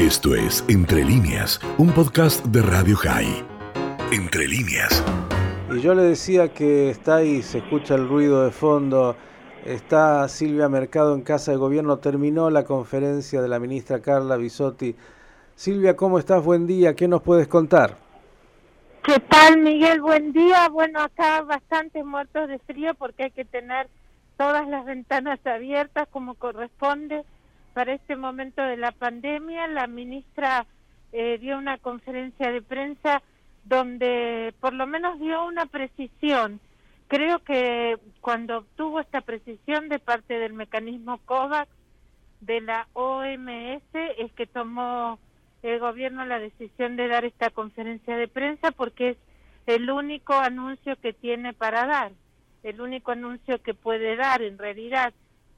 Esto es Entre líneas, un podcast de Radio High. Entre líneas. Y yo le decía que está ahí, se escucha el ruido de fondo. Está Silvia Mercado en Casa de Gobierno. Terminó la conferencia de la ministra Carla Bisotti. Silvia, ¿cómo estás? Buen día. ¿Qué nos puedes contar? ¿Qué tal, Miguel? Buen día. Bueno, acá bastante muertos de frío porque hay que tener todas las ventanas abiertas como corresponde para este momento de la pandemia. La ministra eh, dio una conferencia de prensa donde por lo menos dio una precisión. Creo que cuando obtuvo esta precisión de parte del mecanismo COVAX de la OMS es que tomó el gobierno la decisión de dar esta conferencia de prensa porque es el único anuncio que tiene para dar, el único anuncio que puede dar en realidad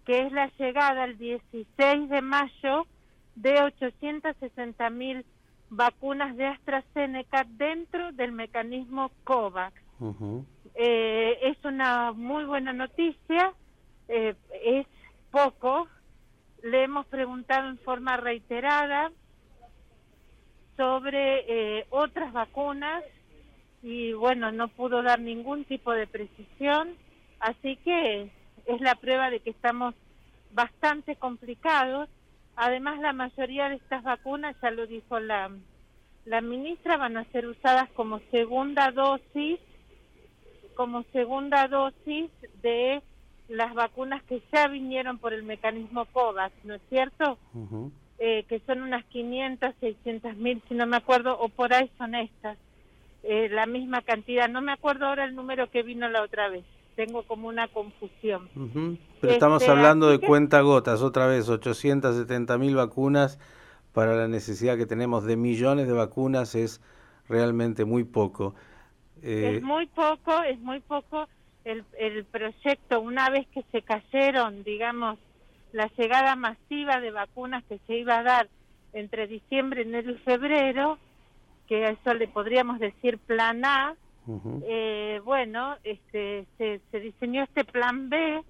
que es la llegada el 16 de mayo de 860 mil vacunas de AstraZeneca dentro del mecanismo COVAX. eh, es una muy buena noticia, eh, es poco. Le hemos preguntado en forma reiterada sobre eh, otras vacunas y bueno, no pudo dar ningún tipo de precisión, así que es la prueba de que estamos bastante complicados. Además, la mayoría de estas vacunas, ya lo dijo la, la ministra, van a ser usadas como segunda dosis, como segunda dosis de las vacunas que ya vinieron por el mecanismo COVAX, ¿no es cierto? eh, que son unas 500, 600 mil, si no me acuerdo, o por ahí son estas, eh, la misma cantidad. No me acuerdo ahora el número que vino la otra vez tengo como una confusión. Pero estamos este, hablando de cuenta gotas, otra vez, 870 mil vacunas para la necesidad que tenemos de millones de vacunas es realmente muy poco. Eh... Es muy poco, es muy poco el, el proyecto, una vez que se cayeron, digamos, la llegada masiva de vacunas que se iba a dar entre diciembre, enero y febrero, que a eso le podríamos decir plan A, eh, bueno, este, se, diseñó este plan B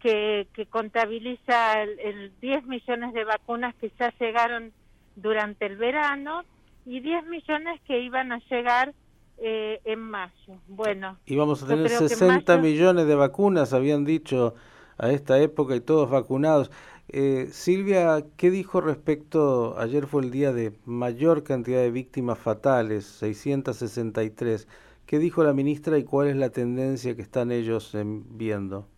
que, contabiliza el, 10 millones de vacunas que ya llegaron durante el verano y 10 millones que iban a llegar eh, en mayo. Bueno, íbamos a tener 60 millones de vacunas, habían dicho a esta época y todos vacunados. Eh, Silvia, ¿qué dijo respecto, ayer fue el día de mayor cantidad de víctimas fatales, 663? ¿Qué dijo la ministra y cuál es la tendencia que están ellos viendo?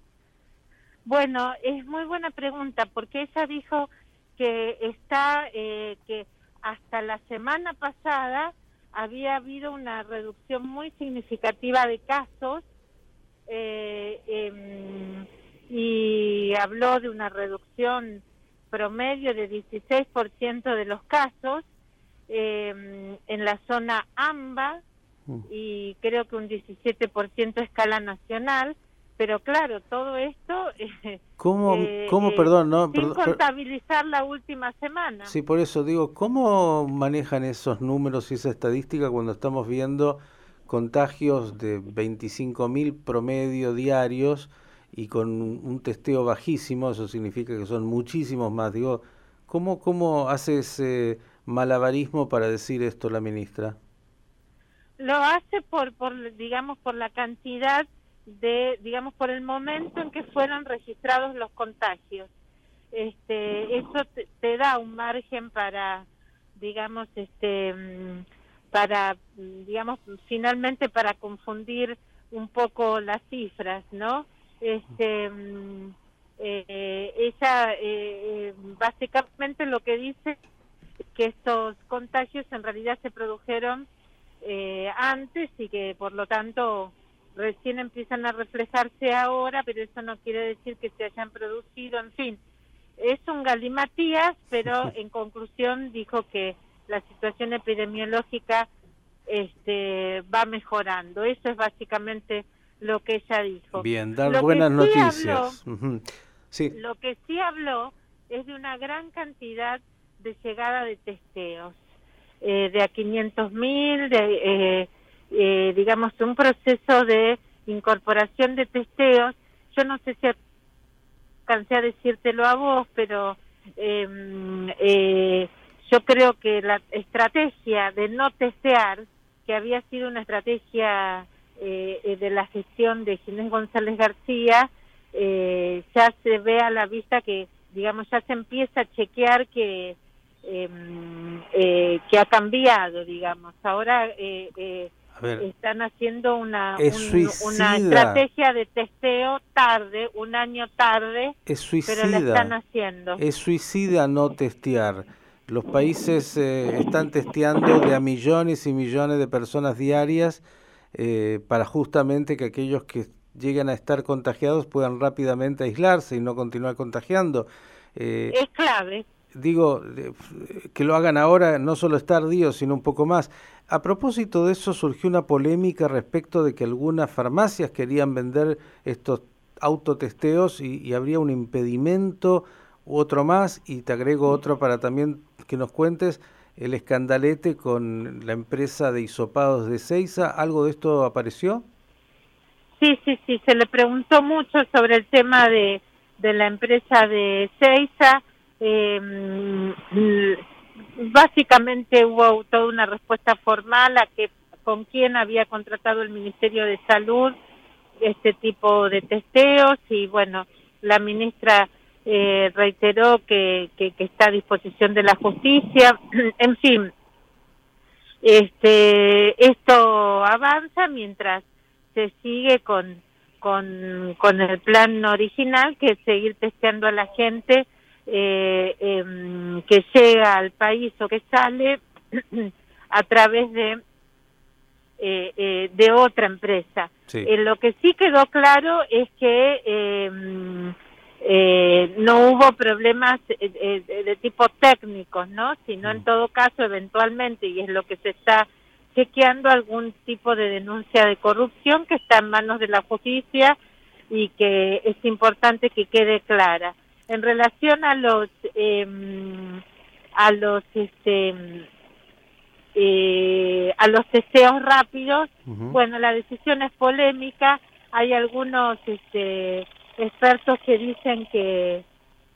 Bueno, es muy buena pregunta porque ella dijo que está, eh, que hasta la semana pasada había habido una reducción muy significativa de casos eh, em, y habló de una reducción promedio de 16% de los casos eh, en la zona AMBA mm. y creo que un 17% a escala nacional, pero claro, todo esto... ¿Cómo, eh, cómo perdón, no? Sin contabilizar la última semana. Sí, por eso digo, ¿cómo manejan esos números y esa estadística cuando estamos viendo contagios de 25.000 promedio diarios? Y con un testeo bajísimo, eso significa que son muchísimos más. Digo, ¿cómo, cómo hace ese malabarismo para decir esto la ministra? Lo hace por, por, digamos, por la cantidad de, digamos, por el momento en que fueron registrados los contagios. Este, eso te, da un margen para, digamos, este, mm, para, digamos, finalmente para confundir un poco las cifras, ¿no? Este mm, eh, ella eh, eh, básicamente lo que dice que estos contagios en realidad se produjeron eh, antes y que por lo tanto recién empiezan a reflejarse ahora, pero eso no quiere decir que se hayan producido, en fin, es un galimatías, pero en conclusión dijo que la situación epidemiológica este, va mejorando. Eso es básicamente lo que ella dijo. Bien, dar buenas noticias. Lo que sí habló es de una gran cantidad de llegada de testeos, eh, de a 500 mil, de, eh, eh, digamos, un proceso de incorporación de testeos. Yo no sé si alcancé a decírtelo a vos, pero em, yo creo que la estrategia de no testear, que había sido una estrategia eh, de la gestión de Ginés González García, eh, ya se ve a la vista que, digamos, ya se empieza a chequear que em, eh, que ha cambiado, digamos. Ahora eh, eh están haciendo una, una estrategia de testeo tarde, un año tarde, es suicida, pero la están haciendo. Es suicida no testear. Los países eh, están testeando de a millones y millones de personas diarias eh, para justamente que aquellos que lleguen a estar contagiados puedan rápidamente aislarse y no continuar contagiando. Eh, es clave. Digo, que lo hagan ahora no solo es tardío, sino un poco más. A propósito de eso, surgió una polémica respecto de que algunas farmacias querían vender estos autotesteos y, y habría un impedimento u otro más, y te agrego otro para también que nos cuentes el escandalete con la empresa de hisopados de Seiza. ¿Algo de esto apareció? Sí, sí, sí, se le preguntó mucho sobre el tema de, de la empresa de Seiza. Eh, básicamente hubo toda una respuesta formal a que con quién había contratado el Ministerio de Salud este tipo de testeos y bueno, la ministra eh, reiteró que, que, está a disposición de la justicia. en fin, este, esto avanza mientras se sigue con, con, con el plan original, que es seguir testeando a la gente eh, em, que llega al país o que sale a través de eh, eh, de otra empresa. Eh, lo que sí quedó claro es que em, eh, no hubo problemas eh, de tipo técnicos, ¿no? Sino en mm. todo caso, eventualmente, y es lo que se está chequeando, algún tipo de denuncia de corrupción que está en manos de la justicia y que es importante que quede clara. En relación a los eh, a los este eh, a los deseos rápidos, bueno, la decisión es polémica. Hay algunos este, expertos que dicen que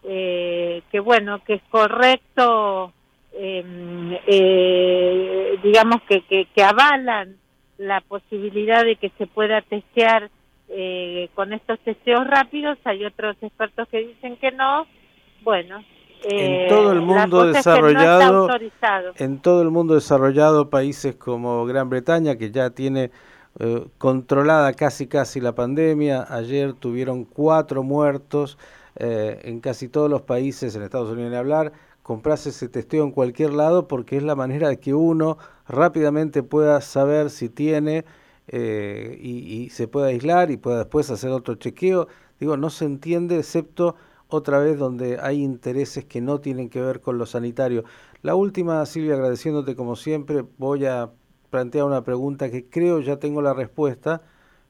eh, que bueno que es correcto, em, eh, digamos que, que, que avalan la posibilidad de que se pueda testear eh, con estos testeos rápidos, hay otros expertos que dicen que no. Bueno, en todo el eh, mundo desarrollado, en todo el mundo desarrollado, países como Gran Bretaña que ya tiene eh, controlada casi casi la pandemia, ayer tuvieron cuatro muertos eh, en casi todos los países, en Estados Unidos ni hablar, compras ese testeo en cualquier lado porque es la manera de que uno rápidamente pueda saber si tiene eh, y, se puede aislar y pueda después hacer otro chequeo. Digo, no se entiende excepto otra vez donde hay intereses que no tienen que ver con lo sanitario. La última, Silvia, agradeciéndote como siempre, voy a plantear una pregunta que creo ya tengo la respuesta,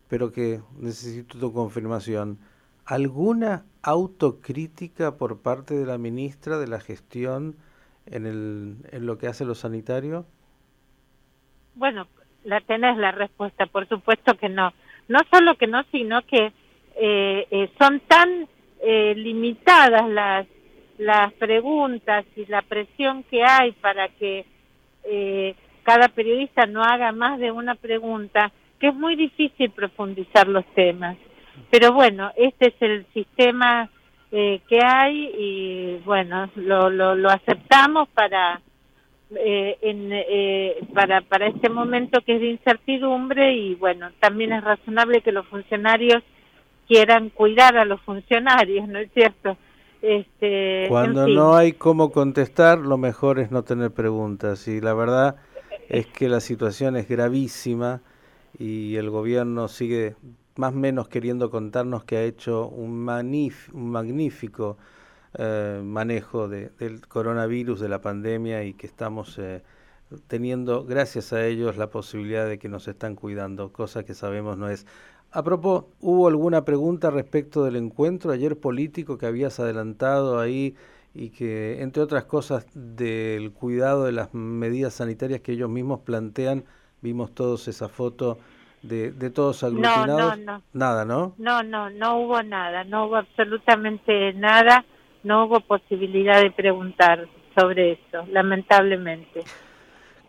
pero que necesito tu confirmación. ¿Alguna autocrítica por parte de la ministra de la gestión en, el, en lo que hace lo sanitario? Bueno, la tenés la respuesta, por supuesto que no. No solo que no, sino que eh, eh, son tan eh, limitadas las, las preguntas y la presión que hay para que cada periodista no haga más de una pregunta, que es muy difícil profundizar los temas. Pero bueno, este es el sistema que hay y bueno, lo, lo, lo aceptamos para eh, en, eh, para, para este momento que es de incertidumbre y bueno, también es razonable que los funcionarios quieran cuidar a los funcionarios, ¿no es cierto? Este, Cuando no hay cómo contestar, lo mejor es no tener preguntas y la verdad es que la situación es gravísima y el gobierno sigue más o menos queriendo contarnos que ha hecho un, un magnífico eh, manejo del coronavirus, de la pandemia y que estamos eh, teniendo, gracias a ellos, la posibilidad de que nos están cuidando, cosa que sabemos no es. A propósito, ¿hubo alguna pregunta respecto del encuentro ayer político que habías adelantado ahí y que, entre otras cosas, del cuidado de las medidas sanitarias que ellos mismos plantean, vimos todos esa foto de, de todos aglutinados? No, no, no. Nada, ¿no? No, no, no hubo nada, no hubo absolutamente nada no hubo posibilidad de preguntar. sobre eso, lamentablemente.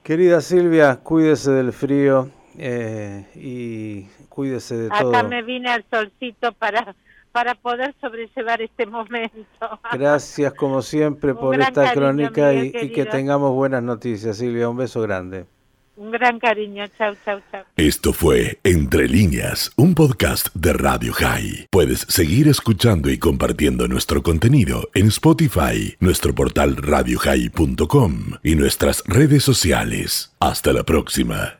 Querida Silvia, cuídese del frío eh, y cuídese de todo. Acá me vine al solcito para para poder sobrellevar este momento. Gracias como siempre por esta crónica y, y, que tengamos buenas noticias, Silvia. Un beso grande. Un gran cariño. Chau, chau, chau. Esto fue Entre líneas, un podcast de Radio High. Puedes seguir escuchando y compartiendo nuestro contenido en Spotify, nuestro portal radiohigh.com y nuestras redes sociales. Hasta la próxima.